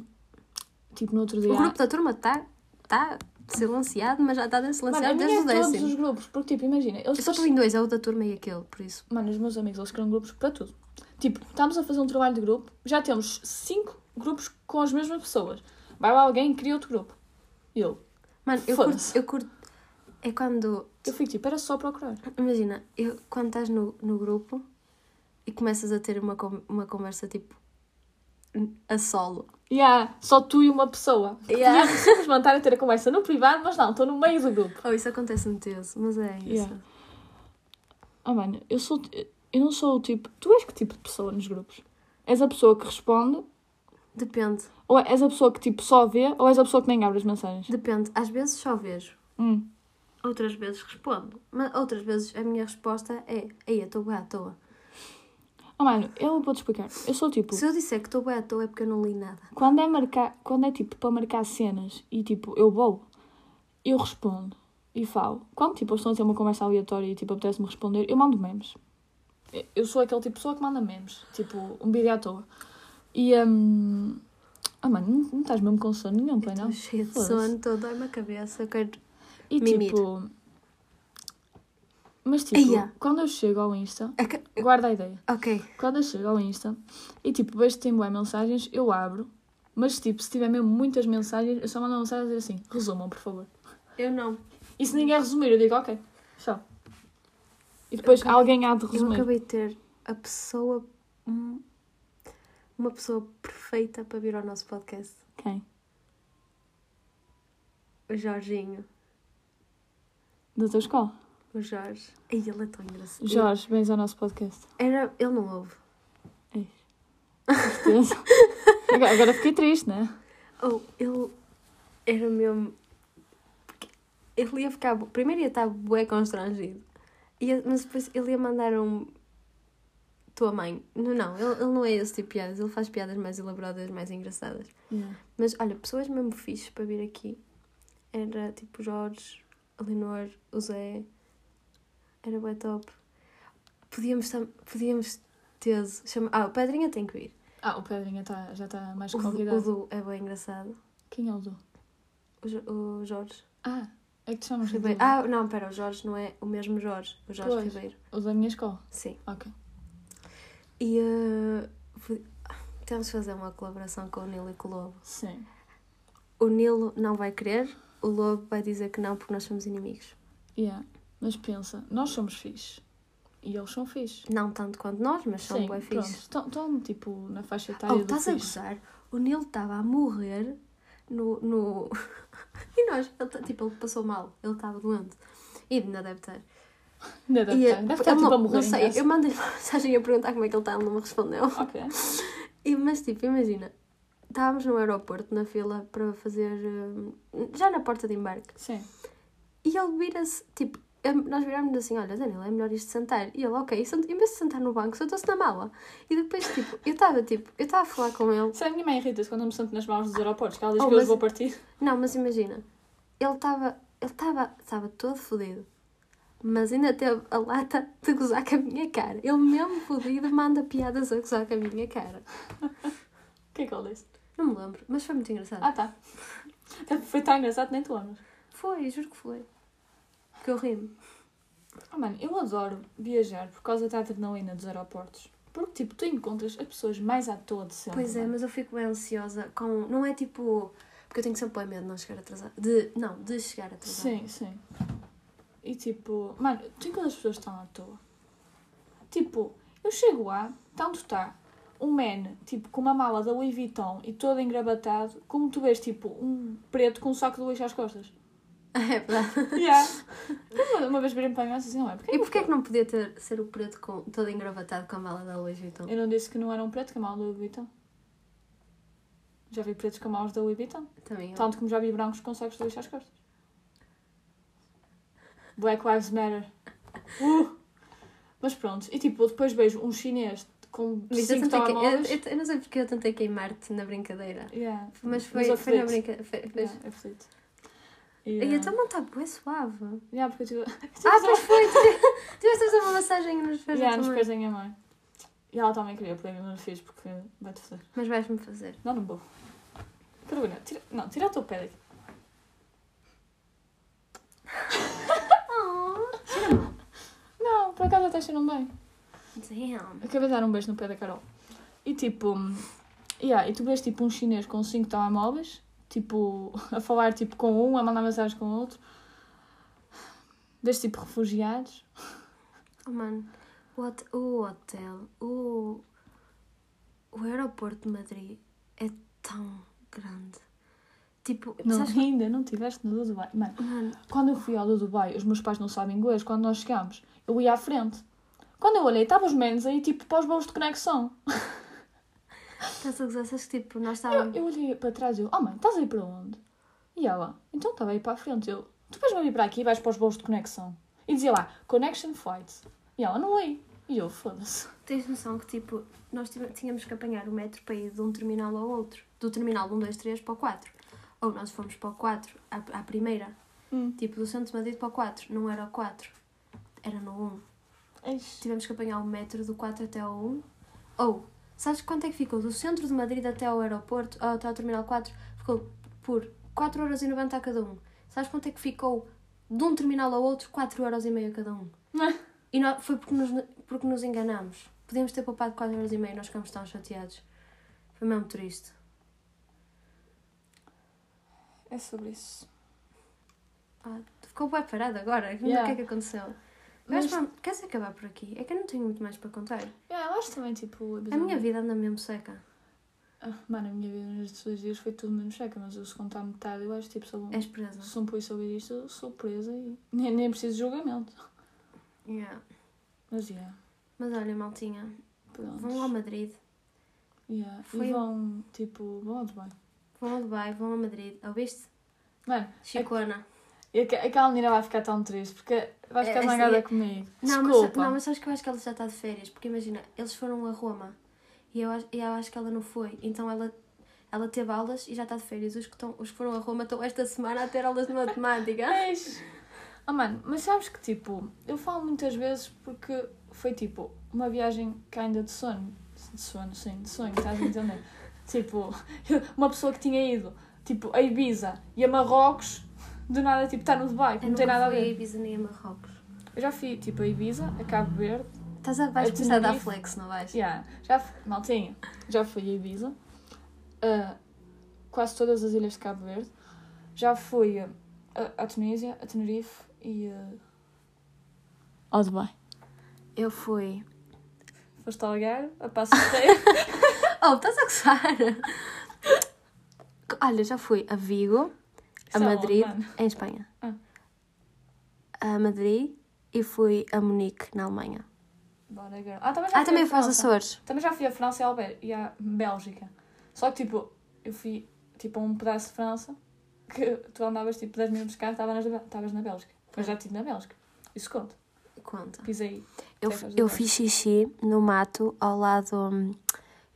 Speaker 1: tipo, no outro dia.
Speaker 2: O grupo da turma está tá silenciado, mas já está silenciado desde o
Speaker 1: é todos
Speaker 2: décimo.
Speaker 1: os grupos, porque, tipo, imagina, eles
Speaker 2: Eu só estou em dois, é o da turma e aquele, por isso.
Speaker 1: Mano, os meus amigos, eles criam grupos para tudo. Tipo, estamos a fazer um trabalho de grupo, já temos cinco grupos com as mesmas pessoas. Vai lá alguém e cria outro grupo. Eu,
Speaker 2: Mano, eu curto, eu curto. É quando.
Speaker 1: eu fico tipo, era só procurar.
Speaker 2: Imagina, eu, quando estás no, no grupo e começas a ter uma, uma conversa tipo. A solo.
Speaker 1: Yeah, só tu e uma pessoa.
Speaker 2: Yeah.
Speaker 1: Podíamos simplesmente a ter a conversa no privado, mas não, estou no meio do grupo.
Speaker 2: Oh, isso acontece muito vezes, mas é isso.
Speaker 1: Yeah. Oh, mano, eu sou. Eu não sou o tipo. Tu és que tipo de pessoa nos grupos? És a pessoa que responde,
Speaker 2: Depende,
Speaker 1: ou és a pessoa que tipo só vê, ou és a pessoa que nem abre as mensagens?
Speaker 2: depende. Às vezes só vejo,
Speaker 1: Hum.
Speaker 2: outras vezes respondo. Mas outras vezes a minha resposta é: Ei, eu estou bem à toa.
Speaker 1: Oh, mano, eu vou-te explicar. Eu sou tipo.
Speaker 2: Se eu disser que estou bem à toa é porque eu não li nada.
Speaker 1: Quando é, marcar, quando é tipo para marcar cenas e tipo eu vou, eu respondo e falo. Quando tipo estão a ter uma conversa aleatória e tipo apetece-me responder, eu mando memes. Eu- sou aquele tipo de pessoa que manda memes, tipo um vídeo à toa. E hum... Ah mano, não, não estás mesmo com sono nenhum, pai, não?
Speaker 2: Cheia de sono, estou a dói-me a cabeça. Eu quero.
Speaker 1: E
Speaker 2: Mimir.
Speaker 1: tipo. Mas tipo,
Speaker 2: Eia.
Speaker 1: quando eu chego ao Insta,
Speaker 2: que-
Speaker 1: guarda a ideia.
Speaker 2: Ok.
Speaker 1: Quando eu chego ao Insta e tipo vejo que tem boas mensagens, eu abro. Mas tipo, se tiver mesmo muitas mensagens, eu só mando uma mensagem a dizer assim: resumam, por favor.
Speaker 2: Eu não.
Speaker 1: E se ninguém resumir, eu digo ok, só. E depois
Speaker 2: Eu acabei-
Speaker 1: alguém há de
Speaker 2: Eu
Speaker 1: resumir.
Speaker 2: acabei de ter a pessoa. Uma pessoa perfeita para vir ao nosso podcast.
Speaker 1: Quem?
Speaker 2: O Jorginho.
Speaker 1: Da tua escola?
Speaker 2: O Jorge. Ai, ele é tão engraçado.
Speaker 1: Jorge, bens ao nosso podcast.
Speaker 2: Era... Ele não ouve.
Speaker 1: Certeza. agora, fiquei triste, né?
Speaker 2: Oh, ele era mesmo. Ele ia ficar. Primeiro ia estar bué constrangido. Ia- Mas depois ele ia mandar um. Tua mãe. Não, não, ele, ele não é esse tipo de piadas. Ele faz piadas mais elaboradas, mais engraçadas.
Speaker 1: Yeah.
Speaker 2: Mas olha, pessoas mesmo fixes para vir aqui. Era tipo Jorge, a Leonor, o Zé. Era bué top. Podíamos, tam- podíamos ter. Chama... Ah, o Pedrinha tem que ir.
Speaker 1: Ah, o Pedrinha tá, já está mais convidado.
Speaker 2: o Du é bem engraçado.
Speaker 1: Quem é o Du?
Speaker 2: O, Jo- o Jorge.
Speaker 1: Ah, é que te chamas
Speaker 2: Ribeiro. Ah, não, pera, o Jorge não é o mesmo Jorge. O Jorge
Speaker 1: Pois.
Speaker 2: Ribeiro.
Speaker 1: O da minha escola.
Speaker 2: Sim.
Speaker 1: Ok.
Speaker 2: E fui- temos de fazer uma colaboração com o Nilo e com o Lobo.
Speaker 1: Sim.
Speaker 2: O Nilo não vai querer, o Lobo vai dizer que não porque nós somos inimigos.
Speaker 1: Yeah. Mas pensa, nós somos fixe. E eles são fixe.
Speaker 2: Não tanto quanto nós, mas são
Speaker 1: Sim,
Speaker 2: bué fixe.
Speaker 1: Estão, estão, tipo, na faixa etária
Speaker 2: Oh,
Speaker 1: do
Speaker 2: estás a
Speaker 1: fixe.
Speaker 2: gozar? O Nilo estava a morrer no. no... e nós, ele, tá- tipo, ele passou mal, ele estava doente. E ainda deve estar.
Speaker 1: Ainda deve
Speaker 2: E,
Speaker 1: estar. Deve estar tipo
Speaker 2: não,
Speaker 1: a morrer
Speaker 2: não sei, eu mandei uma mensagem a perguntar como é que ele está, ele não me respondeu.
Speaker 1: Ok.
Speaker 2: E, mas tipo, imagina, estávamos no aeroporto na fila para fazer. hum, já na porta de embarque.
Speaker 1: Sim.
Speaker 2: E ele vira-se, tipo, nós virámos assim: olha, Daniel, é melhor isto sentar. E ele, ok, em vez de sentar no banco, sentou-se na mala. E depois, tipo, eu estava, tipo, eu estava a falar com ele.
Speaker 1: Sabe, a minha mãe irrita-se quando eu me sento nas mãos dos aeroportos, que ela diz
Speaker 2: Oh,
Speaker 1: que eu
Speaker 2: mas-
Speaker 1: vou partir.
Speaker 2: Não, mas imagina, ele estava, ele estava, estava todo fodido. Mas ainda teve a lata de gozar com a minha cara. Ele mesmo fodido manda piadas a gozar com a minha cara.
Speaker 1: O que é que ele disse?
Speaker 2: Não me lembro, mas foi muito engraçado.
Speaker 1: Ah, tá. Foi tão engraçado nem tu amas.
Speaker 2: Foi, juro que foi. Que eu ri-me.
Speaker 1: Oh, mano, eu adoro viajar por causa da adrenalina dos aeroportos. Porque, tipo, tu encontras as pessoas mais à toa de sempre.
Speaker 2: Pois é,
Speaker 1: mano.
Speaker 2: mas eu fico bem ansiosa com. Não é tipo. Porque eu tenho sempre bem medo de não chegar atrasada. De, não, de chegar atrasada.
Speaker 1: Sim, sim. E tipo, mano, tem quantas pessoas estão à toa? Tipo, eu chego lá, tanto está um man, tipo, com uma mala da Louis Vuitton e todo engravatado, como tu vês, tipo, um preto com um saco de lixo às costas.
Speaker 2: É verdade.
Speaker 1: Yeah. uma, uma vez virei para mim assim, não é? Porque
Speaker 2: E porquê é que não podia ter, ser o preto com, todo engravatado com a mala da Louis Vuitton?
Speaker 1: Eu não disse que não era um preto com a mala da Louis Vuitton. Já vi pretos com malas da Louis Vuitton.
Speaker 2: Também eu.
Speaker 1: Tanto como já vi brancos com sacos de lixo às costas. Black Lives Matter. Uh! Mas pronto, e tipo, depois vejo um chinês com
Speaker 2: eu,
Speaker 1: cinco telemóveis.
Speaker 2: eu, eu- eu não sei porque eu tentei queimar-te na brincadeira.
Speaker 1: Yeah.
Speaker 2: Mas foi,
Speaker 1: eu
Speaker 2: foi na brincadeira. Foi, foi...
Speaker 1: Yeah, é. E,
Speaker 2: E
Speaker 1: uh,
Speaker 2: então não está bué suave.
Speaker 1: yeah, porque eu tive...
Speaker 2: Ah, pois foi. tu- Tiveste a fazer uma massagem nos pés
Speaker 1: yeah, nos
Speaker 2: tua mãe.
Speaker 1: da minha mãe. E ela também queria, porém eu não fiz porque vai-te fazer.
Speaker 2: Mas vais-me fazer.
Speaker 1: Não, não vou. Carolina, tira... não, tira o teu pé daqui.
Speaker 2: Oh,
Speaker 1: Não, por acaso até cheiram bem.
Speaker 2: damn.
Speaker 1: Acabei de dar um beijo no pé da Carol. E tipo, yeah, e tu vês tipo um chinês com cinco telemóveis, tipo, a falar tipo com um, a mandar mensagens com o outro. Vês tipo refugiados.
Speaker 2: Oh, mano, o, o hotel, o, o aeroporto de Madrid é tão grande. Tipo,
Speaker 1: Não,
Speaker 2: sabes
Speaker 1: ainda não estiveste no Dubai. Mano,
Speaker 2: Mano,
Speaker 1: quando eu fui ao Dubai, os meus pais não sabem inglês, quando nós chegámos, eu ia à frente. Quando eu olhei, estavam os menos aí tipo para os voos de conexão.
Speaker 2: estás a gozar, sabes que tipo, nós
Speaker 1: Eu,
Speaker 2: estávamos.
Speaker 1: eu olhei para trás e eu, oh mãe, estás aí para onde? E ela, então estava aí para a frente. Eu, tu vais-me vir para aqui e vais para os voos de conexão. E dizia lá, connection flights. E ela, não é. E eu, foda-se.
Speaker 2: Tens noção que tipo, nós tínhamos que apanhar o metro para ir de um terminal ao outro. Do terminal 1, 2, 3 para o 4. Ou nós fomos para o 4, à, à primeira.
Speaker 1: Hum.
Speaker 2: Tipo, do centro de Madrid para o 4. Não era o 4. Era no 1.
Speaker 1: Eish.
Speaker 2: Tivemos que apanhar o metro do 4 até ao 1. Ou, sabes quanto é que ficou? Do centro de Madrid até ao aeroporto, até ao terminal 4, ficou por 4 euros e 90 a cada um. Sabes quanto é que ficou de um terminal ao outro? 4 euros e meio a cada um. E nó- foi porque nos, porque nos enganámos. Podíamos ter poupado 4 euros e meio, nós ficámos tão chateados. Foi mesmo triste.
Speaker 1: É sobre isso.
Speaker 2: Ah, ficou bem parado agora.
Speaker 1: Yeah.
Speaker 2: O que é que aconteceu?
Speaker 1: Mas,
Speaker 2: Mas, queres acabar por aqui? É que eu não tenho muito mais para contar.
Speaker 1: yeah, eu acho também, tipo,
Speaker 2: A minha vida anda mesmo seca.
Speaker 1: Ah, mano, a minha vida nestes dois dias foi tudo menos seca, mas eu se contar metade, eu acho, tipo, sou,
Speaker 2: És presa.
Speaker 1: se um polícia ouvir isto, eu sou presa e nem, nem preciso de julgamento.
Speaker 2: Yeah.
Speaker 1: Mas, yeah,
Speaker 2: Mas olha, maltinha,
Speaker 1: pronto.
Speaker 2: vão ao Madrid,
Speaker 1: Yeah.
Speaker 2: Foi-
Speaker 1: E vão, tipo, vão ao Dubai.
Speaker 2: vão ao Dubai, vão ao Madrid. Ouviste?
Speaker 1: Mano,
Speaker 2: Chicona.
Speaker 1: e aque- aquela menina vai ficar tão triste, porque vai ficar
Speaker 2: É,
Speaker 1: zangada
Speaker 2: assim,
Speaker 1: comigo.
Speaker 2: Não mas,
Speaker 1: Desculpa.
Speaker 2: não, mas sabes que eu acho que ela já está de férias. Porque imagina, eles foram a Roma e eu, acho- e eu acho que ela não foi. Então ela, ela teve aulas e já está de férias. Os que, estão, os que foram a Roma estão esta semana a ter aulas de matemática.
Speaker 1: Mas, oh, mano, mas sabes que, tipo, eu falo muitas vezes porque foi, tipo, uma viagem que ainda de sono. De sono, sim, de sonho, estás a entender? tipo, uma pessoa que tinha ido, tipo, a Ibiza e a Marrocos, do nada, tipo, está no Dubai, que
Speaker 2: Eu
Speaker 1: não tem nada a
Speaker 2: fui a
Speaker 1: ver.
Speaker 2: Ibiza nem a Marrocos.
Speaker 1: Eu já fui, tipo, a Ibiza, a Cabo Verde,
Speaker 2: Estás a, vais
Speaker 1: A
Speaker 2: começar a dar flex, não vais?
Speaker 1: Yeah, já maltinha, já fui a Ibiza, a quase todas as ilhas de Cabo Verde, já fui a, a, a Tunísia, a Tenerife e a... ao Dubai.
Speaker 2: Eu fui.
Speaker 1: Foste ao Algarve, a Passo Ferreira.
Speaker 2: Oh, estás a gozar? Olha, já fui a Vigo, a Madrid, em Espanha.
Speaker 1: Ah.
Speaker 2: A Madrid e fui a Munique, na Alemanha.
Speaker 1: Bora, girl. Ah, também já
Speaker 2: Ah, também fui aos. Açores.
Speaker 1: Também já fui a França e a, Albé- e Bélgica. Só que, tipo, eu fui, tipo, a um pedaço de França que tu andavas, tipo, 10 minutos de carro, estavas na, estavas na Bélgica. Mas já estive na Bélgica. Isso conta.
Speaker 2: Conta.
Speaker 1: Pisei.
Speaker 2: Eu, eu fiz xixi no mato ao lado. hum,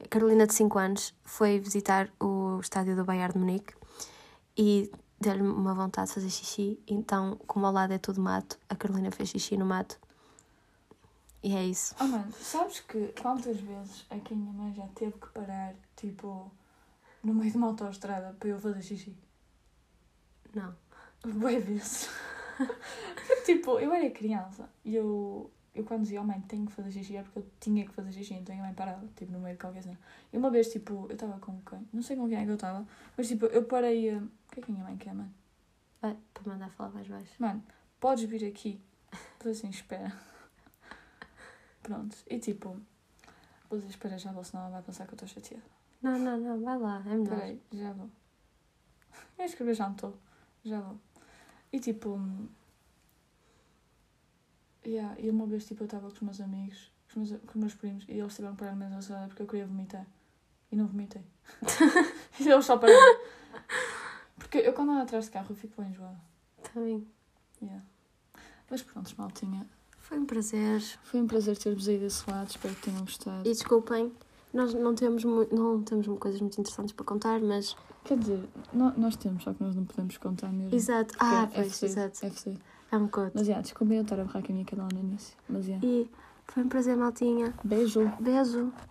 Speaker 2: a Carolina, de 5 anos, foi visitar o estádio do Bayern de Munique e deu-lhe uma vontade de fazer xixi. Então, como ao lado é tudo mato, a Carolina fez xixi no mato. E é isso.
Speaker 1: Oh, mano, sabes que quantas vezes é que a minha mãe já teve que parar, tipo, no meio de uma autoestrada para eu fazer xixi?
Speaker 2: Não.
Speaker 1: Boa vezes. Porque, tipo, eu era criança e eu, eu quando dizia, oh mãe, tenho que fazer xixi, é porque eu tinha que fazer xixi, então a mãe parava, tipo, no meio de qualquer cena. E uma vez, tipo, eu estava com quem? Não sei com quem é que eu estava, mas tipo, eu parei. a- O que é que a minha mãe quer, mano?
Speaker 2: Vai, para mandar falar mais baixo.
Speaker 1: Mano, podes vir aqui. Estou assim, espera. Pronto, e tipo, vou dizer, espera, já vou, senão ela vai pensar que eu estou chateada.
Speaker 2: Não, não, não, vai lá, é melhor.
Speaker 1: Espera aí, já vou. Eu ia escrever, já não estou. Já vou. E tipo. Yeah, e uma vez tipo, eu estava com os meus amigos, com os meus, com os meus primos, e eles tiveram que parar na mesa da porque eu queria vomitar. E não vomitei. e eles só pararam. Porque eu quando ando atrás de carro eu fico bem enjoada.
Speaker 2: Também.
Speaker 1: Yeah. Mas pronto, maltinha.
Speaker 2: Foi um prazer.
Speaker 1: Foi um prazer ter-vos aí desse lado, espero que tenham gostado.
Speaker 2: E desculpem, nós não temos, não temos coisas muito interessantes para contar, mas.
Speaker 1: Quer dizer, nó- nós temos, só que nós não podemos contar mesmo.
Speaker 2: Exato.
Speaker 1: Porque
Speaker 2: Ah,
Speaker 1: é
Speaker 2: pois,
Speaker 1: FC,
Speaker 2: exato.
Speaker 1: FC.
Speaker 2: É um coto.
Speaker 1: Mas, yeah, desculpem eu estar a borrar com a minha cadela no início. Mas, yeah.
Speaker 2: E foi um prazer, maltinha.
Speaker 1: Beijo.
Speaker 2: Beijo.